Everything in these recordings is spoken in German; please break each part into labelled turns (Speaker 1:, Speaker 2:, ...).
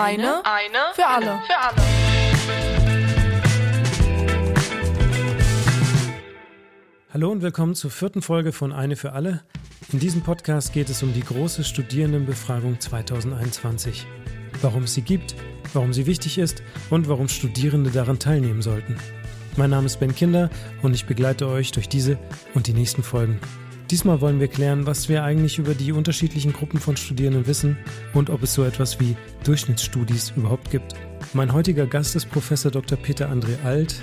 Speaker 1: Eine, eine für alle. Für alle.
Speaker 2: Hallo und willkommen zur vierten Folge von Eine für alle. In diesem Podcast geht es um die große Studierendenbefragung 2021. Warum es sie gibt, warum sie wichtig ist und warum Studierende daran teilnehmen sollten. Mein Name ist Ben Kinder und ich begleite euch durch diese und die nächsten Folgen. Diesmal wollen wir klären, was wir eigentlich über die unterschiedlichen Gruppen von Studierenden wissen und ob es so etwas wie Durchschnittsstudis überhaupt gibt. Mein heutiger Gast ist Professor Dr. Peter André Alt.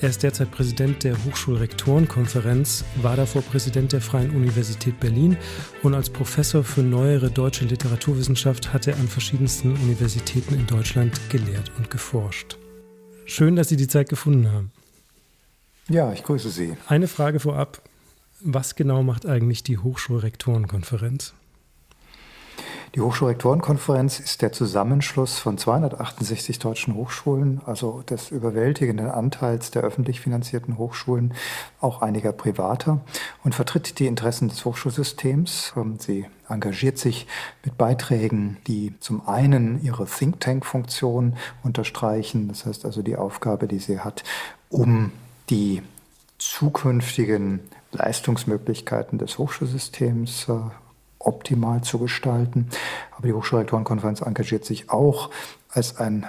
Speaker 2: Er ist derzeit Präsident der Hochschulrektorenkonferenz, war davor Präsident der Freien Universität Berlin und als Professor für neuere deutsche Literaturwissenschaft hat er an verschiedensten Universitäten in Deutschland gelehrt und geforscht. Schön, dass Sie die Zeit gefunden haben.
Speaker 3: Ja, ich grüße Sie.
Speaker 2: Eine Frage vorab. Was genau macht eigentlich die Hochschulrektorenkonferenz?
Speaker 3: Die Hochschulrektorenkonferenz ist der Zusammenschluss von 268 deutschen Hochschulen, also des überwältigenden Anteils der öffentlich finanzierten Hochschulen, auch einiger privater, und vertritt die Interessen des Hochschulsystems. Ähm, sie engagiert sich mit Beiträgen, die zum einen ihre Think Tank-Funktion unterstreichen, das heißt also die Aufgabe, die sie hat, um die zukünftigen Leistungsmöglichkeiten des Hochschulsystems äh, optimal zu gestalten. Aber die Hochschulrektorenkonferenz engagiert sich auch als ein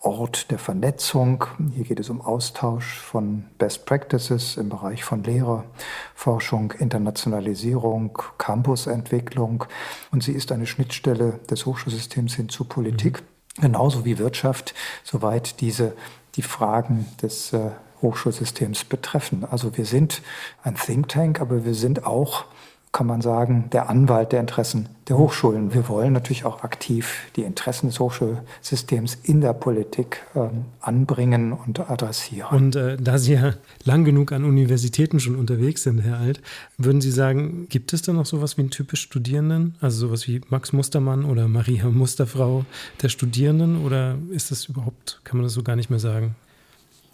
Speaker 3: Ort der Vernetzung. Hier geht es um Austausch von Best Practices im Bereich von Lehrerforschung, Internationalisierung, Campusentwicklung. Und sie ist eine Schnittstelle des Hochschulsystems hin zu Politik, mhm. genauso wie Wirtschaft, soweit diese die Fragen des äh, Hochschulsystems betreffen. Also wir sind ein Think Tank, aber wir sind auch, kann man sagen, der Anwalt der Interessen der Hochschulen. Wir wollen natürlich auch aktiv die Interessen des Hochschulsystems in der Politik ähm, anbringen und adressieren.
Speaker 2: Und äh, da Sie ja lang genug an Universitäten schon unterwegs sind, Herr Alt, würden Sie sagen, gibt es da noch sowas wie einen typisch Studierenden? Also sowas wie Max Mustermann oder Maria Musterfrau der Studierenden? Oder ist das überhaupt, kann man das so gar nicht mehr sagen?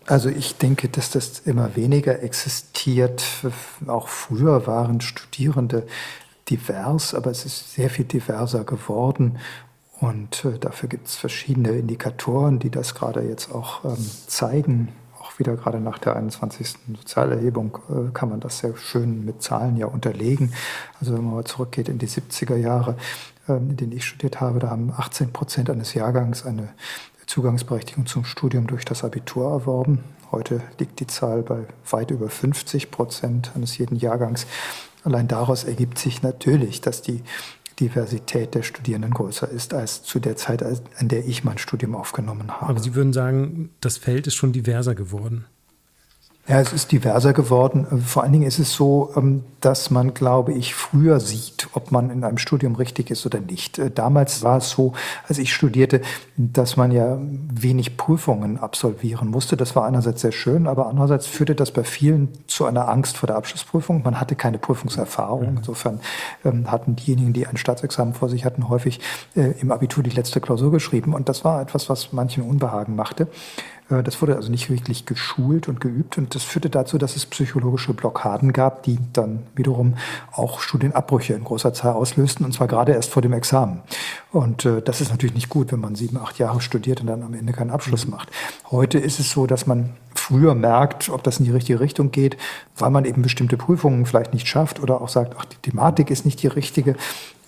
Speaker 3: Also ich denke, dass das immer weniger existiert. Auch früher waren Studierende divers, aber es ist sehr viel diverser geworden. Und äh, dafür gibt es verschiedene Indikatoren, die das gerade jetzt auch ähm, zeigen. Auch wieder gerade nach der 21. Sozialerhebung äh, kann man das sehr schön mit Zahlen ja unterlegen. Also wenn man mal zurückgeht in die 70er Jahre, äh, in denen ich studiert habe, da haben 18 Prozent eines Jahrgangs eine Zugangsberechtigung zum Studium durch das Abitur erworben. Heute liegt die Zahl bei weit über 50 Prozent eines jeden Jahrgangs. Allein daraus ergibt sich natürlich, dass die Diversität der Studierenden größer ist als zu der Zeit, an der ich mein Studium aufgenommen habe.
Speaker 2: Aber Sie würden sagen, das Feld ist schon diverser geworden.
Speaker 3: Ja, es ist diverser geworden. Vor allen Dingen ist es so, ähm, dass man, glaube ich, früher sieht, ob man in einem Studium richtig ist oder nicht. Äh, damals war es so, als ich studierte, dass man ja wenig Prüfungen absolvieren musste. Das war einerseits sehr schön, aber andererseits führte das bei vielen zu einer Angst vor der Abschlussprüfung. Man hatte keine Prüfungserfahrung. Mhm. Insofern ähm, hatten diejenigen, die ein Staatsexamen vor sich hatten, häufig äh, im Abitur die letzte Klausur geschrieben. Und das war etwas, was manchen Unbehagen machte. Äh, das wurde also nicht wirklich geschult und geübt und das führte dazu, dass es psychologische Blockaden gab, die dann wiederum auch Studienabbrüche in großer Zahl auslösten und zwar gerade erst vor dem Examen. Und äh, das ist natürlich nicht gut, wenn man sieben, acht Jahre studiert und dann am Ende keinen Abschluss mhm. macht. Heute ist es so, dass man früher merkt, ob das in die richtige Richtung geht, weil man eben bestimmte Prüfungen vielleicht nicht schafft oder auch sagt, ach, die Thematik ist nicht die richtige.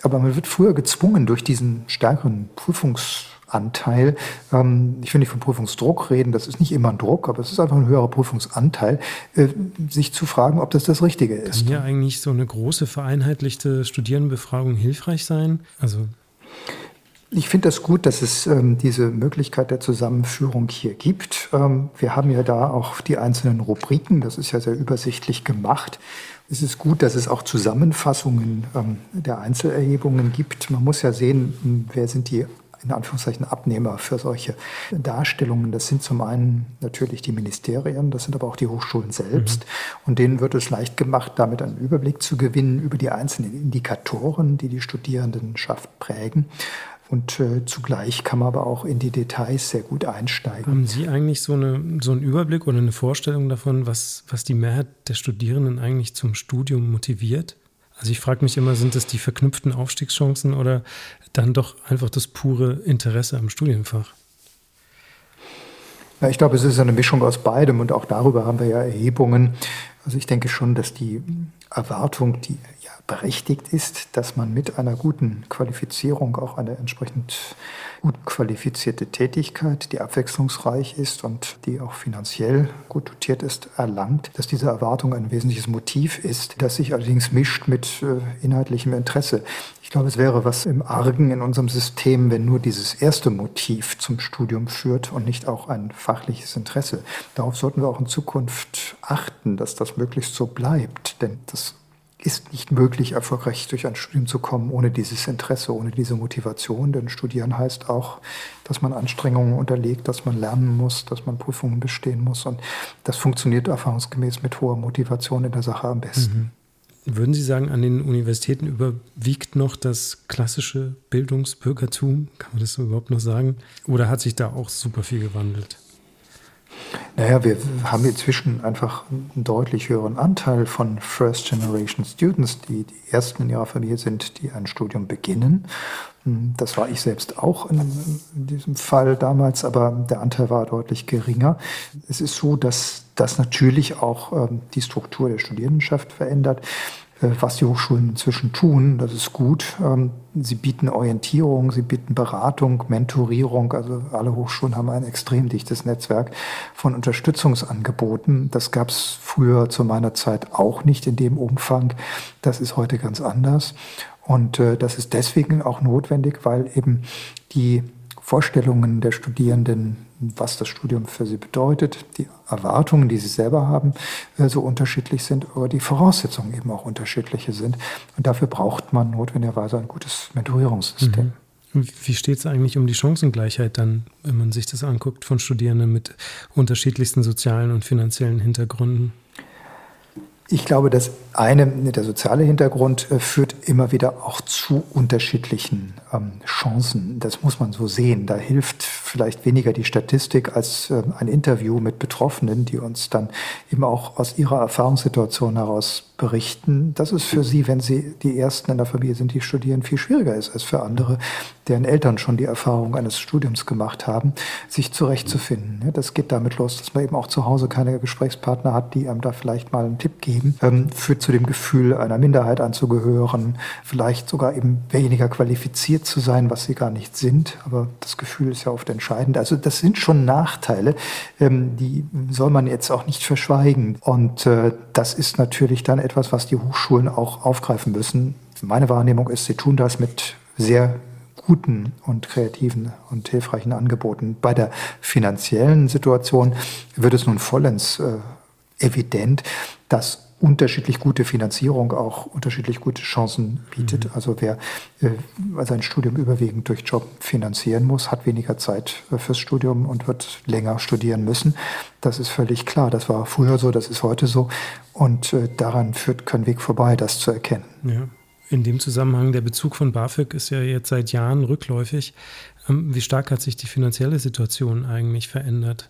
Speaker 3: Aber man wird früher gezwungen durch diesen stärkeren Prüfungs Anteil. Ähm, ich will nicht von Prüfungsdruck reden, das ist nicht immer ein Druck, aber es ist einfach ein höherer Prüfungsanteil, äh, sich zu fragen, ob das das Richtige ist.
Speaker 2: Kann ja eigentlich so eine große vereinheitlichte Studierendenbefragung hilfreich sein? Also
Speaker 3: ich finde das gut, dass es ähm, diese Möglichkeit der Zusammenführung hier gibt. Ähm, wir haben ja da auch die einzelnen Rubriken, das ist ja sehr übersichtlich gemacht. Es ist gut, dass es auch Zusammenfassungen ähm, der Einzelerhebungen gibt. Man muss ja sehen, wer sind die in Anführungszeichen Abnehmer für solche Darstellungen. Das sind zum einen natürlich die Ministerien, das sind aber auch die Hochschulen selbst. Mhm. Und denen wird es leicht gemacht, damit einen Überblick zu gewinnen über die einzelnen Indikatoren, die die Studierendenschaft prägen. Und äh, zugleich kann man aber auch in die Details sehr gut einsteigen.
Speaker 2: Haben Sie eigentlich so, eine, so einen Überblick oder eine Vorstellung davon, was, was die Mehrheit der Studierenden eigentlich zum Studium motiviert? Also ich frage mich immer, sind das die verknüpften Aufstiegschancen oder dann doch einfach das pure Interesse am Studienfach?
Speaker 3: Ja, ich glaube, es ist eine Mischung aus beidem und auch darüber haben wir ja Erhebungen. Also ich denke schon, dass die Erwartung, die ja berechtigt ist, dass man mit einer guten Qualifizierung auch eine entsprechend gut qualifizierte Tätigkeit, die abwechslungsreich ist und die auch finanziell gut dotiert ist, erlangt, dass diese Erwartung ein wesentliches Motiv ist, das sich allerdings mischt mit äh, inhaltlichem Interesse. Ich glaube, es wäre was im Argen in unserem System, wenn nur dieses erste Motiv zum Studium führt und nicht auch ein fachliches Interesse. Darauf sollten wir auch in Zukunft achten, dass das möglichst so bleibt, denn das ist nicht möglich, erfolgreich durch ein Studium zu kommen ohne dieses Interesse, ohne diese Motivation. Denn Studieren heißt auch, dass man Anstrengungen unterlegt, dass man lernen muss, dass man Prüfungen bestehen muss. Und das funktioniert erfahrungsgemäß mit hoher Motivation in der Sache am besten.
Speaker 2: Mhm. Würden Sie sagen, an den Universitäten überwiegt noch das klassische Bildungsbürgertum? Kann man das so überhaupt noch sagen? Oder hat sich da auch super viel gewandelt?
Speaker 3: Naja, wir haben inzwischen einfach einen deutlich höheren Anteil von First Generation Students, die die ersten in ihrer Familie sind, die ein Studium beginnen. Das war ich selbst auch in, in diesem Fall damals, aber der Anteil war deutlich geringer. Es ist so, dass das natürlich auch ähm, die Struktur der Studierendenschaft verändert. Äh, was die Hochschulen inzwischen tun. Das ist gut. Ähm, sie bieten Orientierung, sie bieten Beratung, Mentorierung. Also alle Hochschulen haben ein extrem dichtes Netzwerk von Unterstützungsangeboten. Das gab es früher zu meiner Zeit auch nicht in dem Umfang. Das ist heute ganz anders. Und äh, das ist deswegen auch notwendig, weil eben die Vorstellungen der Studierenden, was das Studium für sie bedeutet, die Erwartungen, die sie selber haben, äh, so unterschiedlich sind, aber die Voraussetzungen eben auch unterschiedliche sind. Und dafür braucht man notwendigerweise ein gutes Mentorierungssystem.
Speaker 2: Mhm. Wie steht es eigentlich um die Chancengleichheit dann, wenn man sich das anguckt, von Studierenden mit unterschiedlichsten sozialen und finanziellen Hintergründen?
Speaker 3: Ich glaube, das eine, der soziale Hintergrund äh, führt immer wieder auch zu unterschiedlichen ähm, Chancen. Das muss man so sehen. Da hilft vielleicht weniger die Statistik als äh, ein Interview mit Betroffenen, die uns dann eben auch aus ihrer Erfahrungssituation heraus berichten, dass es für sie, wenn sie die Ersten in der Familie sind, die studieren, viel schwieriger ist als für andere, deren Eltern schon die Erfahrung eines Studiums gemacht haben, sich zurechtzufinden. Das geht damit los, dass man eben auch zu Hause keine Gesprächspartner hat, die einem da vielleicht mal einen Tipp geben, ähm, führt zu dem Gefühl, einer Minderheit anzugehören, vielleicht sogar eben weniger qualifiziert zu sein, was sie gar nicht sind. Aber das Gefühl ist ja oft entscheidend. Also das sind schon Nachteile, ähm, die soll man jetzt auch nicht verschweigen. Und äh, das ist natürlich dann etwas, was die Hochschulen auch aufgreifen müssen. Meine Wahrnehmung ist, sie tun das mit sehr guten und kreativen und hilfreichen Angeboten. Bei der finanziellen Situation wird es nun vollends äh, evident, dass unterschiedlich gute Finanzierung auch unterschiedlich gute Chancen bietet. Mhm. Also wer äh, sein Studium überwiegend durch Job finanzieren muss, hat weniger Zeit äh, fürs Studium und wird länger studieren müssen. Das ist völlig klar. Das war früher so, das ist heute so. Und äh, daran führt kein Weg vorbei, das zu erkennen.
Speaker 2: Ja. In dem Zusammenhang, der Bezug von BAföG ist ja jetzt seit Jahren rückläufig. Ähm, wie stark hat sich die finanzielle Situation eigentlich verändert?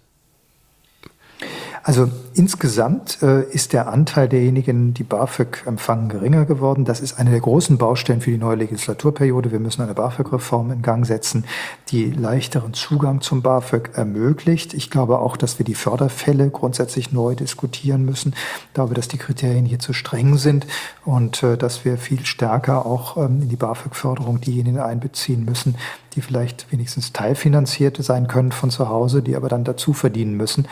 Speaker 3: Also insgesamt äh, ist der Anteil derjenigen, die BAföG empfangen, geringer geworden. Das ist eine der großen Baustellen für die neue Legislaturperiode. Wir müssen eine BAföG-Reform in Gang setzen, die leichteren Zugang zum BAföG ermöglicht. Ich glaube auch, dass wir die Förderfälle grundsätzlich neu diskutieren müssen. Ich glaube, dass die Kriterien hier zu streng sind und äh, dass wir viel stärker auch ähm, in die BAföG-Förderung diejenigen einbeziehen müssen, die vielleicht wenigstens teilfinanziert sein können von zu Hause, die aber dann dazu verdienen müssen.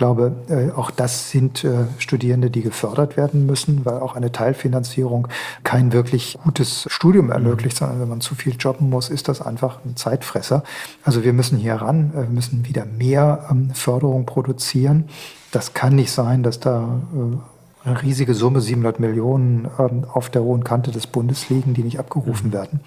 Speaker 3: Ich glaube, äh, auch das sind äh, Studierende, die gefördert werden müssen, weil auch eine Teilfinanzierung kein wirklich gutes Studium ermöglicht, sondern wenn man zu viel jobben muss, ist das einfach ein Zeitfresser. Also wir müssen hier ran, äh, wir müssen wieder mehr ähm, Förderung produzieren. Das kann nicht sein, dass da eine riesige Summe, 700 Millionen, ähm, auf der hohen Kante des Bundes liegen, die nicht abgerufen mhm. werden.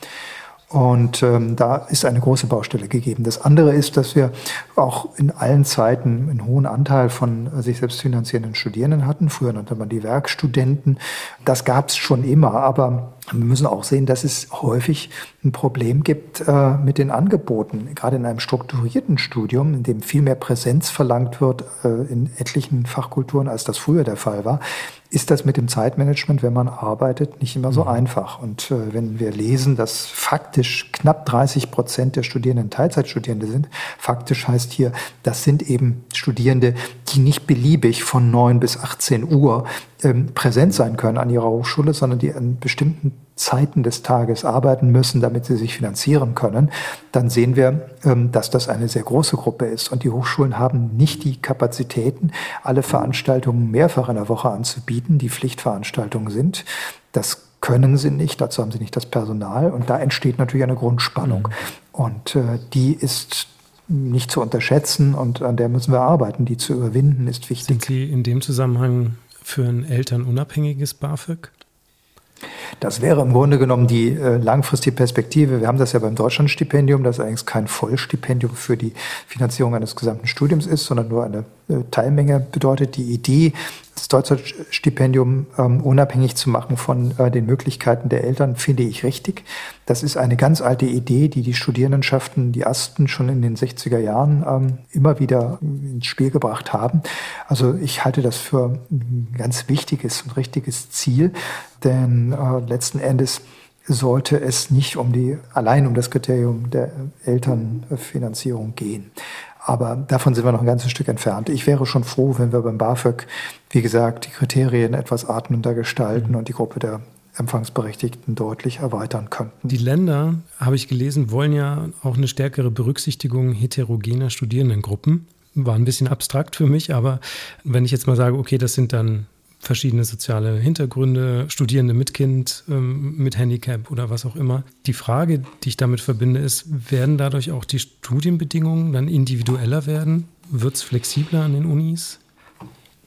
Speaker 3: Und ähm, da ist eine große Baustelle gegeben. Das andere ist, dass wir auch in allen Zeiten einen hohen Anteil von sich selbst finanzierenden Studierenden hatten. Früher nannte man die Werkstudenten. Das gab es schon immer, aber Wir müssen auch sehen, dass es häufig ein Problem gibt äh, mit den Angeboten. Gerade in einem strukturierten Studium, in dem viel mehr Präsenz verlangt wird äh, in etlichen Fachkulturen, als das früher der Fall war, ist das mit dem Zeitmanagement, wenn man arbeitet, nicht immer so mhm. einfach. Und äh, wenn wir lesen, dass faktisch knapp 30 Prozent der Studierenden Teilzeitstudierende sind, faktisch heißt hier, das sind eben Studierende, die nicht beliebig von 9 bis 18 Uhr ähm, präsent sein können an ihrer Hochschule, sondern die an bestimmten Zeiten des Tages arbeiten müssen, damit sie sich finanzieren können, dann sehen wir, ähm, dass das eine sehr große Gruppe ist. Und die Hochschulen haben nicht die Kapazitäten, alle Veranstaltungen mehrfach in der Woche anzubieten, die Pflichtveranstaltungen sind. Das können sie nicht, dazu haben sie nicht das Personal. Und da entsteht natürlich eine Grundspannung. Mhm. Und äh, die ist nicht zu unterschätzen und an der müssen wir arbeiten. Die zu überwinden ist wichtig.
Speaker 2: Sind Sie in dem Zusammenhang für ein elternunabhängiges BAföG?
Speaker 3: Das wäre im Grunde genommen die äh, langfristige Perspektive. Wir haben das ja beim Deutschlandstipendium, das allerdings kein Vollstipendium für die Finanzierung eines gesamten Studiums ist, sondern nur eine äh, Teilmenge bedeutet. Die Idee das Deutschlandstipendium ähm, unabhängig zu machen von äh, den Möglichkeiten der Eltern, finde ich richtig. Das ist eine ganz alte Idee, die die Studierendenschaften, die Asten schon in den 60er Jahren ähm, immer wieder ins Spiel gebracht haben. Also ich halte das für ein ganz wichtiges und richtiges Ziel, denn äh, letzten Endes sollte es nicht um die, allein um das Kriterium der Elternfinanzierung gehen. Aber davon sind wir noch ein ganzes Stück entfernt. Ich wäre schon froh, wenn wir beim BAföG, wie gesagt, die Kriterien etwas atmender gestalten mhm. und die Gruppe der Empfangsberechtigten deutlich erweitern könnten.
Speaker 2: Die Länder, habe ich gelesen, wollen ja auch eine stärkere Berücksichtigung heterogener Studierendengruppen. War ein bisschen abstrakt für mich, aber wenn ich jetzt mal sage, okay, das sind dann verschiedene soziale Hintergründe, Studierende mit Kind, ähm, mit Handicap oder was auch immer. Die Frage, die ich damit verbinde, ist, werden dadurch auch die Studienbedingungen dann individueller werden? Wird es flexibler an den Unis?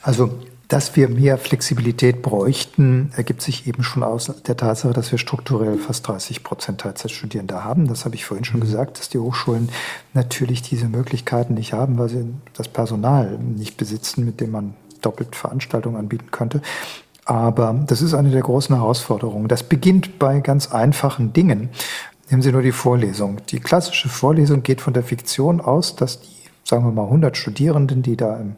Speaker 3: Also dass wir mehr Flexibilität bräuchten, ergibt sich eben schon aus der Tatsache, dass wir strukturell fast 30 Prozent Teilzeitstudierende haben. Das habe ich vorhin schon mhm. gesagt, dass die Hochschulen natürlich diese Möglichkeiten nicht haben, weil sie das Personal nicht besitzen, mit dem man doppelt Veranstaltungen anbieten könnte. Aber das ist eine der großen Herausforderungen. Das beginnt bei ganz einfachen Dingen. Nehmen Sie nur die Vorlesung. Die klassische Vorlesung geht von der Fiktion aus, dass die, sagen wir mal, 100 Studierenden, die da im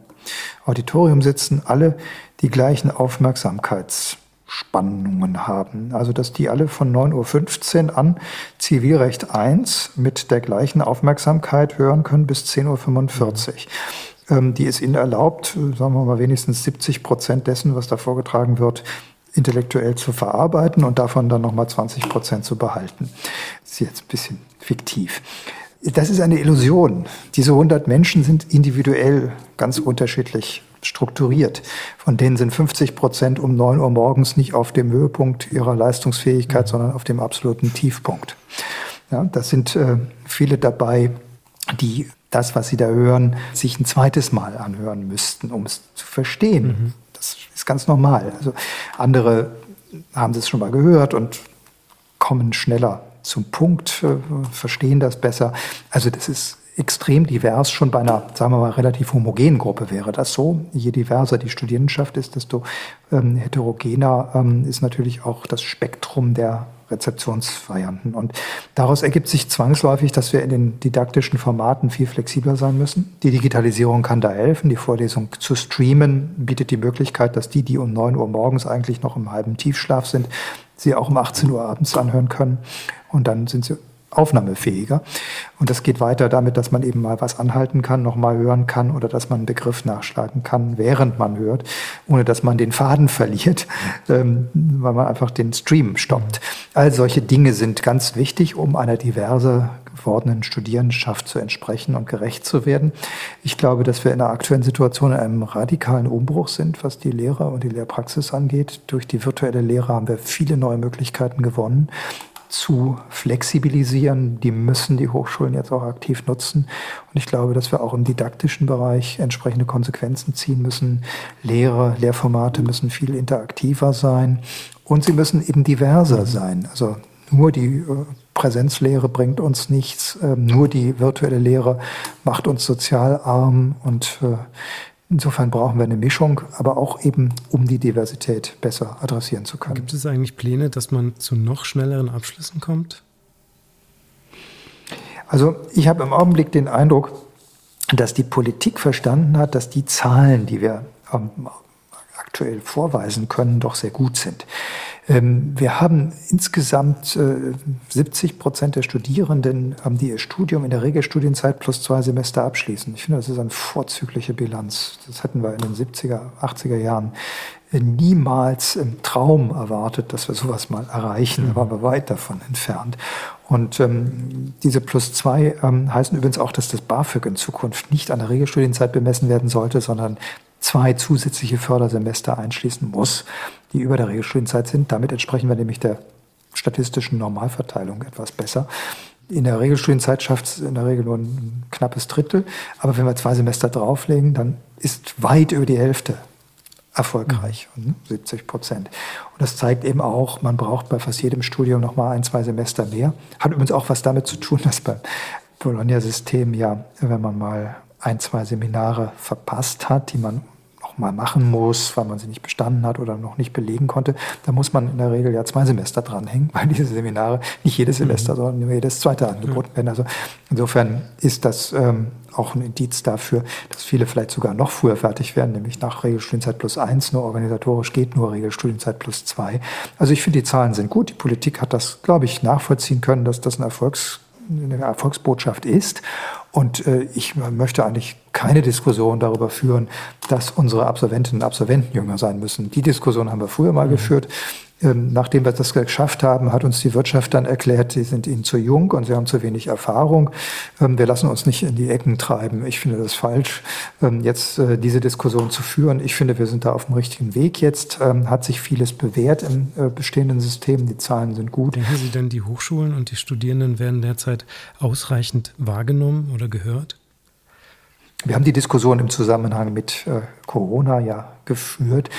Speaker 3: Auditorium sitzen, alle die gleichen Aufmerksamkeitsspannungen haben. Also, dass die alle von 9.15 Uhr an Zivilrecht 1 mit der gleichen Aufmerksamkeit hören können bis 10.45 Uhr. Ähm, die ist ihnen erlaubt, sagen wir mal wenigstens 70 Prozent dessen, was da vorgetragen wird, intellektuell zu verarbeiten und davon dann nochmal 20 Prozent zu behalten. Das ist jetzt ein bisschen fiktiv. Das ist eine Illusion. Diese 100 Menschen sind individuell ganz unterschiedlich strukturiert. Von denen sind 50 Prozent um 9 Uhr morgens nicht auf dem Höhepunkt ihrer Leistungsfähigkeit, sondern auf dem absoluten Tiefpunkt. Ja, das sind äh, viele dabei, die das, was Sie da hören, sich ein zweites Mal anhören müssten, um es zu verstehen. Mhm. Das ist ganz normal. Also andere haben es schon mal gehört und kommen schneller zum Punkt, äh, verstehen das besser. Also das ist extrem divers. Schon bei einer, sagen wir mal, relativ homogenen Gruppe wäre das so. Je diverser die Studierendenschaft ist, desto ähm, heterogener ähm, ist natürlich auch das Spektrum der Rezeptionsvarianten. Und daraus ergibt sich zwangsläufig, dass wir in den didaktischen Formaten viel flexibler sein müssen. Die Digitalisierung kann da helfen. Die Vorlesung zu streamen bietet die Möglichkeit, dass die, die um 9 Uhr morgens eigentlich noch im halben Tiefschlaf sind, sie auch um 18 Uhr abends anhören können. Und dann sind sie aufnahmefähiger. Und das geht weiter damit, dass man eben mal was anhalten kann, nochmal hören kann oder dass man einen Begriff nachschlagen kann, während man hört, ohne dass man den Faden verliert, ähm, weil man einfach den Stream stoppt. All solche Dinge sind ganz wichtig, um einer diverse gewordenen Studierendenschaft zu entsprechen und gerecht zu werden. Ich glaube, dass wir in der aktuellen Situation in einem radikalen Umbruch sind, was die Lehre und die Lehrpraxis angeht. Durch die virtuelle Lehre haben wir viele neue Möglichkeiten gewonnen zu flexibilisieren. Die müssen die Hochschulen jetzt auch aktiv nutzen. Und ich glaube, dass wir auch im didaktischen Bereich entsprechende Konsequenzen ziehen müssen. Lehre, Lehrformate müssen viel interaktiver sein und sie müssen eben diverser sein. Also nur die äh, Präsenzlehre bringt uns nichts, ähm, nur die virtuelle Lehre macht uns sozial arm und äh, Insofern brauchen wir eine Mischung, aber auch eben, um die Diversität besser adressieren zu können.
Speaker 2: Gibt es eigentlich Pläne, dass man zu noch schnelleren Abschlüssen kommt?
Speaker 3: Also ich habe im Augenblick den Eindruck, dass die Politik verstanden hat, dass die Zahlen, die wir aktuell vorweisen können, doch sehr gut sind. Ähm, wir haben insgesamt 70 äh, Prozent der Studierenden, die ihr Studium in der Regelstudienzeit plus zwei Semester abschließen. Ich finde, das ist eine vorzügliche Bilanz. Das hatten wir in den 70er, 80er Jahren niemals im Traum erwartet, dass wir sowas mal erreichen. Da waren wir weit davon entfernt. Und ähm, diese plus zwei ähm, heißen übrigens auch, dass das BAföG in Zukunft nicht an der Regelstudienzeit bemessen werden sollte, sondern zwei zusätzliche Fördersemester einschließen muss, die über der Regelstudienzeit sind. Damit entsprechen wir nämlich der statistischen Normalverteilung etwas besser. In der Regelstudienzeit schafft es in der Regel nur ein knappes Drittel. Aber wenn wir zwei Semester drauflegen, dann ist weit über die Hälfte erfolgreich, mhm. 70 Prozent. Und das zeigt eben auch, man braucht bei fast jedem Studium noch mal ein, zwei Semester mehr. Hat übrigens auch was damit zu tun, dass beim Bologna-System ja, wenn man mal ein, zwei Seminare verpasst hat, die man noch mal machen muss, weil man sie nicht bestanden hat oder noch nicht belegen konnte, da muss man in der Regel ja zwei Semester dranhängen, weil diese Seminare nicht jedes Semester, mhm. sondern nur jedes zweite angeboten werden. Also insofern ist das ähm, auch ein Indiz dafür, dass viele vielleicht sogar noch früher fertig werden, nämlich nach Regelstudienzeit plus eins. Nur organisatorisch geht nur Regelstudienzeit plus zwei. Also ich finde, die Zahlen sind gut. Die Politik hat das, glaube ich, nachvollziehen können, dass das ein Erfolgs eine Erfolgsbotschaft ist. Und äh, ich möchte eigentlich keine Diskussion darüber führen, dass unsere Absolventinnen und Absolventen jünger sein müssen. Die Diskussion haben wir früher mal mhm. geführt. Ähm, nachdem wir das geschafft haben, hat uns die Wirtschaft dann erklärt, sie sind ihnen zu jung und sie haben zu wenig Erfahrung. Ähm, wir lassen uns nicht in die Ecken treiben. Ich finde das falsch, ähm, jetzt äh, diese Diskussion zu führen. Ich finde, wir sind da auf dem richtigen Weg jetzt. Hat sich vieles bewährt im äh, bestehenden System. Die Zahlen sind gut.
Speaker 2: Denken Sie denn, die Hochschulen und die Studierenden werden derzeit ausreichend wahrgenommen oder gehört?
Speaker 3: Wir haben die Diskussion im Zusammenhang mit äh, Corona ja geführt.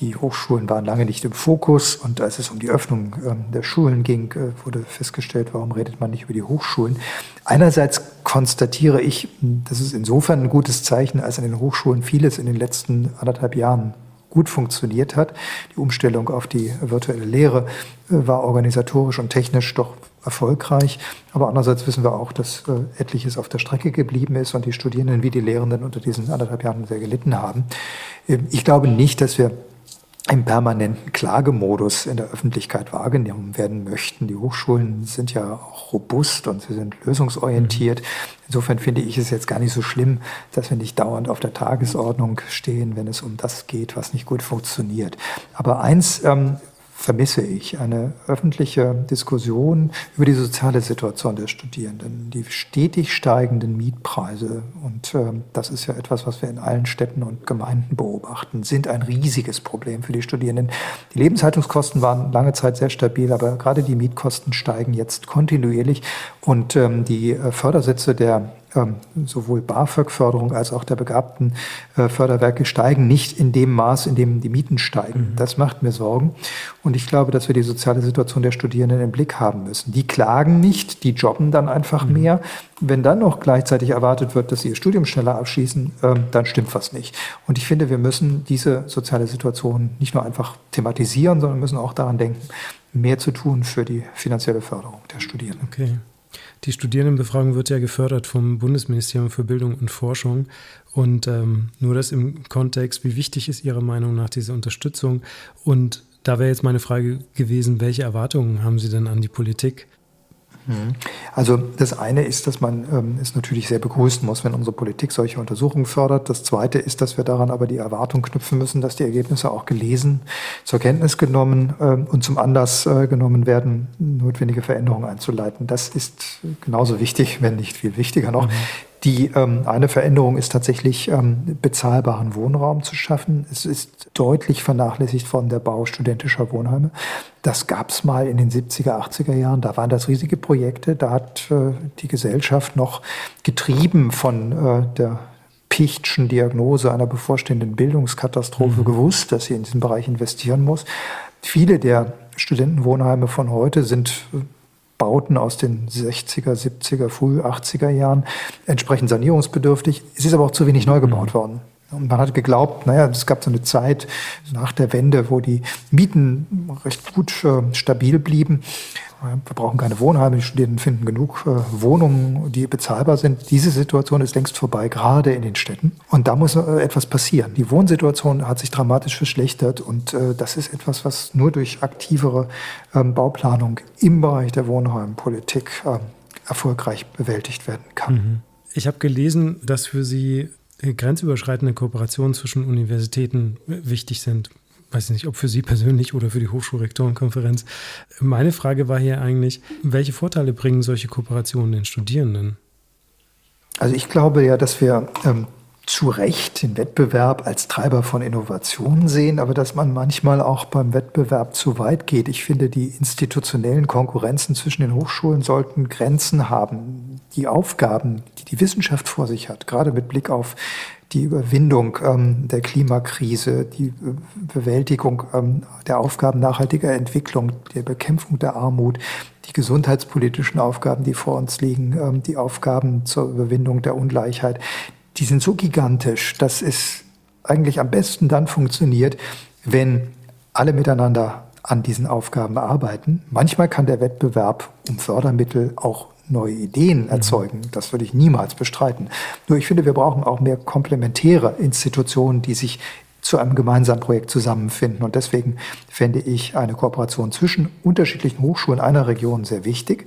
Speaker 3: Die Hochschulen waren lange nicht im Fokus und als es um die Öffnung äh, der Schulen ging, äh, wurde festgestellt, warum redet man nicht über die Hochschulen. Einerseits konstatiere ich, das ist insofern ein gutes Zeichen, als an den Hochschulen vieles in den letzten anderthalb Jahren gut funktioniert hat. Die Umstellung auf die virtuelle Lehre äh, war organisatorisch und technisch doch erfolgreich. Aber andererseits wissen wir auch, dass äh, etliches auf der Strecke geblieben ist und die Studierenden wie die Lehrenden unter diesen anderthalb Jahren sehr gelitten haben. Ähm, ich glaube nicht, dass wir im permanenten Klagemodus in der Öffentlichkeit wahrgenommen werden möchten. Die Hochschulen sind ja auch robust und sie sind lösungsorientiert. Mhm. Insofern finde ich es jetzt gar nicht so schlimm, dass wir nicht dauernd auf der Tagesordnung stehen, wenn es um das geht, was nicht gut funktioniert. Aber eins ähm, vermisse ich eine öffentliche Diskussion über die soziale Situation der Studierenden, die stetig steigenden Mietpreise. Und äh, das ist ja etwas, was wir in allen Städten und Gemeinden beobachten, sind ein riesiges Problem für die Studierenden. Die Lebenshaltungskosten waren lange Zeit sehr stabil, aber gerade die Mietkosten steigen jetzt kontinuierlich. Und ähm, die äh, Fördersätze der sowohl BAföG-Förderung als auch der begabten äh, Förderwerke steigen nicht in dem Maß, in dem die Mieten steigen. Mhm. Das macht mir Sorgen. Und ich glaube, dass wir die soziale Situation der Studierenden im Blick haben müssen. Die klagen nicht, die jobben dann einfach mhm. mehr. Wenn dann noch gleichzeitig erwartet wird, dass sie ihr Studium schneller abschließen, ähm, dann stimmt was nicht. Und ich finde, wir müssen diese soziale Situation nicht nur einfach thematisieren, sondern müssen auch daran denken, mehr zu tun für die finanzielle Förderung der Studierenden.
Speaker 2: Okay. Die Studierendenbefragung wird ja gefördert vom Bundesministerium für Bildung und Forschung. Und ähm, nur das im Kontext, wie wichtig ist Ihrer Meinung nach diese Unterstützung? Und da wäre jetzt meine Frage gewesen, welche Erwartungen haben Sie denn an die Politik?
Speaker 3: Mhm. Also das eine ist, dass man ähm, es natürlich sehr begrüßen muss, wenn unsere Politik solche Untersuchungen fördert. Das zweite ist, dass wir daran aber die Erwartung knüpfen müssen, dass die Ergebnisse auch gelesen, zur Kenntnis genommen ähm, und zum Anlass äh, genommen werden, notwendige Veränderungen einzuleiten. Das ist genauso wichtig, wenn nicht viel wichtiger noch. Mhm. Die ähm, eine Veränderung ist tatsächlich ähm, bezahlbaren Wohnraum zu schaffen. Es ist deutlich vernachlässigt worden der Bau studentischer Wohnheime. Das gab es mal in den 70er, 80er Jahren. Da waren das riesige Projekte. Da hat äh, die Gesellschaft noch getrieben von äh, der Pichtschen Diagnose einer bevorstehenden Bildungskatastrophe mhm. gewusst, dass sie in diesen Bereich investieren muss. Viele der Studentenwohnheime von heute sind äh, Bauten aus den 60er, 70er, früh 80er Jahren entsprechend sanierungsbedürftig. Es ist aber auch zu wenig neu gebaut mhm. worden. Und man hat geglaubt, naja, es gab so eine Zeit nach der Wende, wo die Mieten recht gut äh, stabil blieben. Wir brauchen keine Wohnheime, die Studierenden finden genug äh, Wohnungen, die bezahlbar sind. Diese Situation ist längst vorbei, gerade in den Städten. Und da muss äh, etwas passieren. Die Wohnsituation hat sich dramatisch verschlechtert und äh, das ist etwas, was nur durch aktivere ähm, Bauplanung im Bereich der Wohnheimpolitik ähm, erfolgreich bewältigt werden kann. Mhm.
Speaker 2: Ich habe gelesen, dass für Sie grenzüberschreitende Kooperationen zwischen Universitäten wichtig sind. Weiß ich nicht, ob für Sie persönlich oder für die Hochschulrektorenkonferenz. Meine Frage war hier eigentlich, welche Vorteile bringen solche Kooperationen den Studierenden?
Speaker 3: Also ich glaube ja, dass wir ähm, zu Recht den Wettbewerb als Treiber von Innovationen sehen, aber dass man manchmal auch beim Wettbewerb zu weit geht. Ich finde, die institutionellen Konkurrenzen zwischen den Hochschulen sollten Grenzen haben. Die Aufgaben, die die Wissenschaft vor sich hat, gerade mit Blick auf die Überwindung ähm, der Klimakrise, die Bewältigung ähm, der Aufgaben nachhaltiger Entwicklung, der Bekämpfung der Armut, die gesundheitspolitischen Aufgaben, die vor uns liegen, ähm, die Aufgaben zur Überwindung der Ungleichheit, die sind so gigantisch, dass es eigentlich am besten dann funktioniert, wenn alle miteinander an diesen Aufgaben arbeiten. Manchmal kann der Wettbewerb um Fördermittel auch neue Ideen mhm. erzeugen. Das würde ich niemals bestreiten. Nur ich finde, wir brauchen auch mehr komplementäre Institutionen, die sich zu einem gemeinsamen Projekt zusammenfinden. Und deswegen fände ich eine Kooperation zwischen unterschiedlichen Hochschulen einer Region sehr wichtig.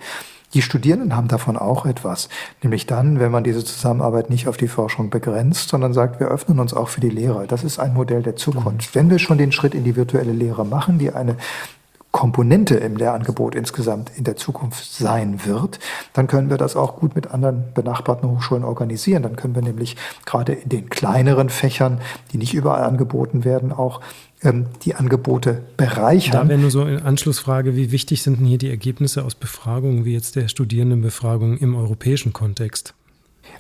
Speaker 3: Die Studierenden haben davon auch etwas, nämlich dann, wenn man diese Zusammenarbeit nicht auf die Forschung begrenzt, sondern sagt, wir öffnen uns auch für die Lehre. Das ist ein Modell der Zukunft. Mhm. Wenn wir schon den Schritt in die virtuelle Lehre machen, die eine Komponente im Lehrangebot insgesamt in der Zukunft sein wird, dann können wir das auch gut mit anderen benachbarten Hochschulen organisieren. Dann können wir nämlich gerade in den kleineren Fächern, die nicht überall angeboten werden, auch ähm, die Angebote bereichern.
Speaker 2: Da wäre nur so eine Anschlussfrage, wie wichtig sind denn hier die Ergebnisse aus Befragungen wie jetzt der Studierendenbefragung im europäischen Kontext?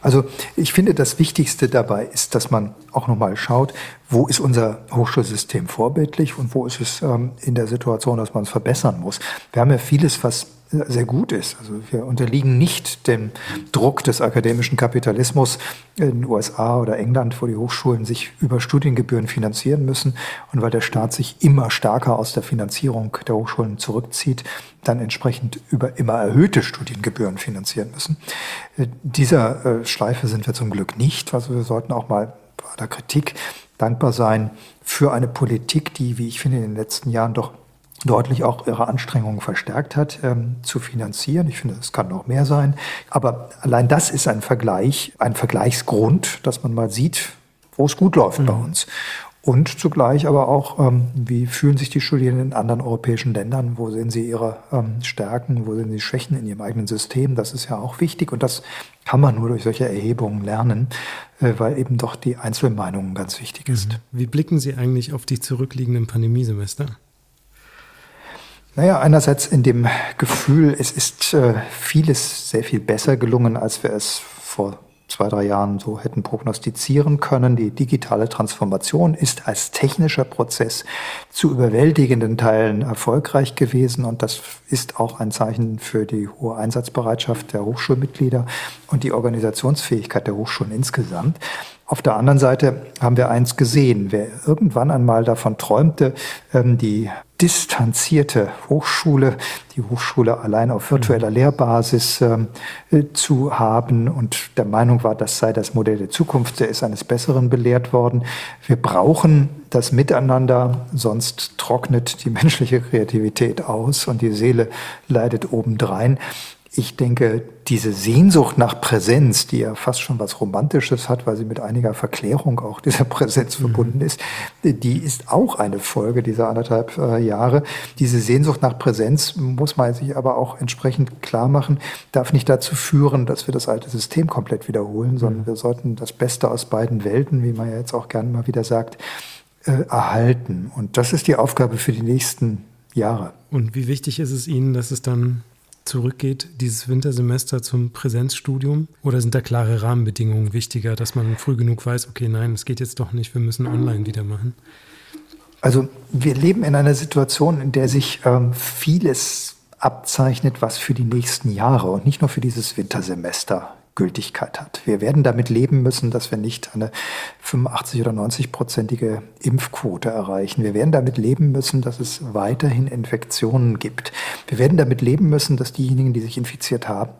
Speaker 3: Also ich finde, das Wichtigste dabei ist, dass man auch nochmal schaut, wo ist unser Hochschulsystem vorbildlich und wo ist es ähm, in der Situation, dass man es verbessern muss. Wir haben ja vieles, was sehr gut ist. Also wir unterliegen nicht dem Druck des akademischen Kapitalismus in den USA oder England, wo die Hochschulen sich über Studiengebühren finanzieren müssen und weil der Staat sich immer stärker aus der Finanzierung der Hochschulen zurückzieht, dann entsprechend über immer erhöhte Studiengebühren finanzieren müssen. Äh, dieser äh, Schleife sind wir zum Glück nicht. Also wir sollten auch mal bei der Kritik dankbar sein für eine Politik, die, wie ich finde, in den letzten Jahren doch deutlich auch ihre Anstrengungen verstärkt hat, ähm, zu finanzieren. Ich finde, es kann noch mehr sein. Aber allein das ist ein Vergleich, ein Vergleichsgrund, dass man mal sieht, wo es gut läuft mhm. bei uns. Und zugleich aber auch, ähm, wie fühlen sich die Studierenden in anderen europäischen Ländern? Wo sehen sie ihre ähm, Stärken? Wo sehen sie Schwächen in ihrem eigenen System? Das ist ja auch wichtig. Und das kann man nur durch solche Erhebungen lernen, äh, weil eben doch die Einzelmeinung ganz wichtig ist. Mhm.
Speaker 2: Wie blicken Sie eigentlich auf die zurückliegenden Pandemiesemester?
Speaker 3: Naja, einerseits in dem Gefühl, es ist äh, vieles sehr viel besser gelungen, als wir es vor zwei, drei Jahren so hätten prognostizieren können. Die digitale Transformation ist als technischer Prozess zu überwältigenden Teilen erfolgreich gewesen und das ist auch ein Zeichen für die hohe Einsatzbereitschaft der Hochschulmitglieder und die Organisationsfähigkeit der Hochschulen insgesamt. Auf der anderen Seite haben wir eins gesehen. Wer irgendwann einmal davon träumte, ähm, die distanzierte Hochschule, die Hochschule allein auf virtueller mhm. Lehrbasis ähm, äh, zu haben und der Meinung war, das sei das Modell der Zukunft, der ist eines Besseren belehrt worden. Wir brauchen das Miteinander, sonst trocknet die menschliche Kreativität aus und die Seele leidet obendrein ich denke, diese Sehnsucht nach Präsenz, die ja fast schon was Romantisches hat, weil sie mit einiger Verklärung auch dieser Präsenz mhm. verbunden ist, die ist auch eine Folge dieser anderthalb äh, Jahre. Diese Sehnsucht nach Präsenz muss man sich aber auch entsprechend klar machen, darf nicht dazu führen, dass wir das alte System komplett wiederholen, sondern mhm. wir sollten das Beste aus beiden Welten, wie man ja jetzt auch gerne mal wieder sagt, äh, erhalten. Und das ist die Aufgabe für die nächsten Jahre.
Speaker 2: Und wie wichtig ist es Ihnen, dass es dann zurückgeht, dieses Wintersemester zum Präsenzstudium? Oder sind da klare Rahmenbedingungen wichtiger, dass man früh genug weiß, okay, nein, es geht jetzt doch nicht, wir müssen online wieder machen?
Speaker 3: Also wir leben in einer Situation, in der sich ähm, vieles abzeichnet, was für die nächsten Jahre und nicht nur für dieses Wintersemester Gültigkeit hat. Wir werden damit leben müssen, dass wir nicht eine 85 oder 90-prozentige Impfquote erreichen. Wir werden damit leben müssen, dass es weiterhin Infektionen gibt. Wir werden damit leben müssen, dass diejenigen, die sich infiziert haben,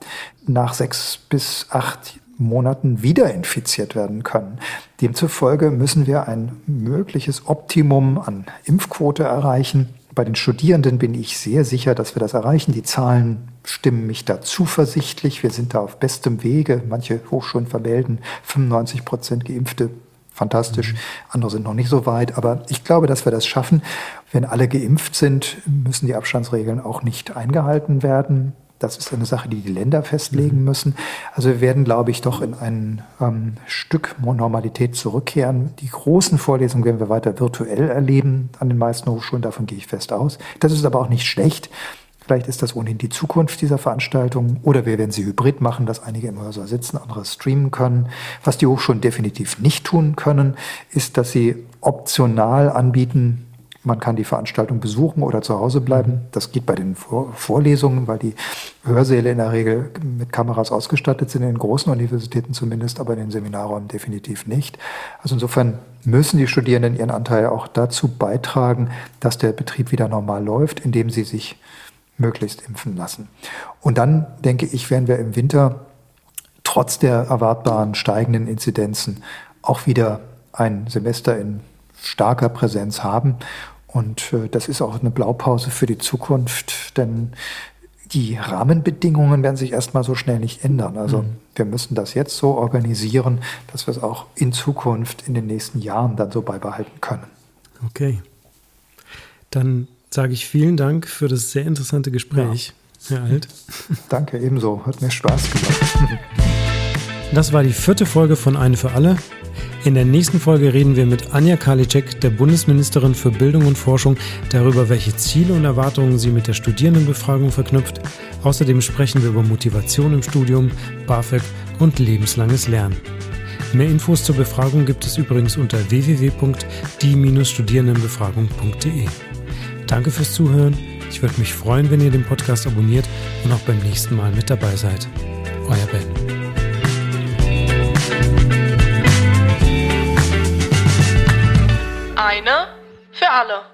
Speaker 3: nach sechs bis acht Monaten wieder infiziert werden können. Demzufolge müssen wir ein mögliches Optimum an Impfquote erreichen. Bei den Studierenden bin ich sehr sicher, dass wir das erreichen. Die Zahlen stimmen mich da zuversichtlich. Wir sind da auf bestem Wege. Manche Hochschulen vermelden 95 Prozent Geimpfte. Fantastisch. Mhm. Andere sind noch nicht so weit. Aber ich glaube, dass wir das schaffen. Wenn alle geimpft sind, müssen die Abstandsregeln auch nicht eingehalten werden. Das ist eine Sache, die die Länder festlegen mhm. müssen. Also wir werden, glaube ich, doch in ein ähm, Stück Normalität zurückkehren. Die großen Vorlesungen werden wir weiter virtuell erleben an den meisten Hochschulen. Davon gehe ich fest aus. Das ist aber auch nicht schlecht. Vielleicht ist das ohnehin die Zukunft dieser Veranstaltung. Oder wir werden sie hybrid machen, dass einige im Hörsaal sitzen, andere streamen können. Was die Hochschulen definitiv nicht tun können, ist, dass sie optional anbieten, man kann die Veranstaltung besuchen oder zu Hause bleiben. Das geht bei den Vor Vorlesungen, weil die Hörsäle in der Regel mit Kameras ausgestattet sind, in den großen Universitäten zumindest, aber in den Seminarräumen definitiv nicht. Also insofern müssen die Studierenden ihren Anteil auch dazu beitragen, dass der Betrieb wieder normal läuft, indem sie sich möglichst impfen lassen. Und dann, denke ich, werden wir im Winter trotz der erwartbaren steigenden Inzidenzen auch wieder ein Semester in starker Präsenz haben. Und äh, das ist auch eine Blaupause für die Zukunft, denn die Rahmenbedingungen werden sich erstmal so schnell nicht ändern. Also mhm. wir müssen das jetzt so organisieren, dass wir es auch in Zukunft, in den nächsten Jahren dann so beibehalten können.
Speaker 2: Okay. Dann sage ich vielen Dank für das sehr interessante Gespräch, ja. Herr Alt.
Speaker 3: Danke, ebenso. Hat mir Spaß gemacht.
Speaker 2: Das war die vierte Folge von Eine für alle. In der nächsten Folge reden wir mit Anja Karliczek, der Bundesministerin für Bildung und Forschung, darüber, welche Ziele und Erwartungen sie mit der Studierendenbefragung verknüpft. Außerdem sprechen wir über Motivation im Studium, BAföG und lebenslanges Lernen. Mehr Infos zur Befragung gibt es übrigens unter www.die-studierendenbefragung.de. Danke fürs Zuhören. Ich würde mich freuen, wenn ihr den Podcast abonniert und auch beim nächsten Mal mit dabei seid. Euer Ben.
Speaker 1: Eine für alle.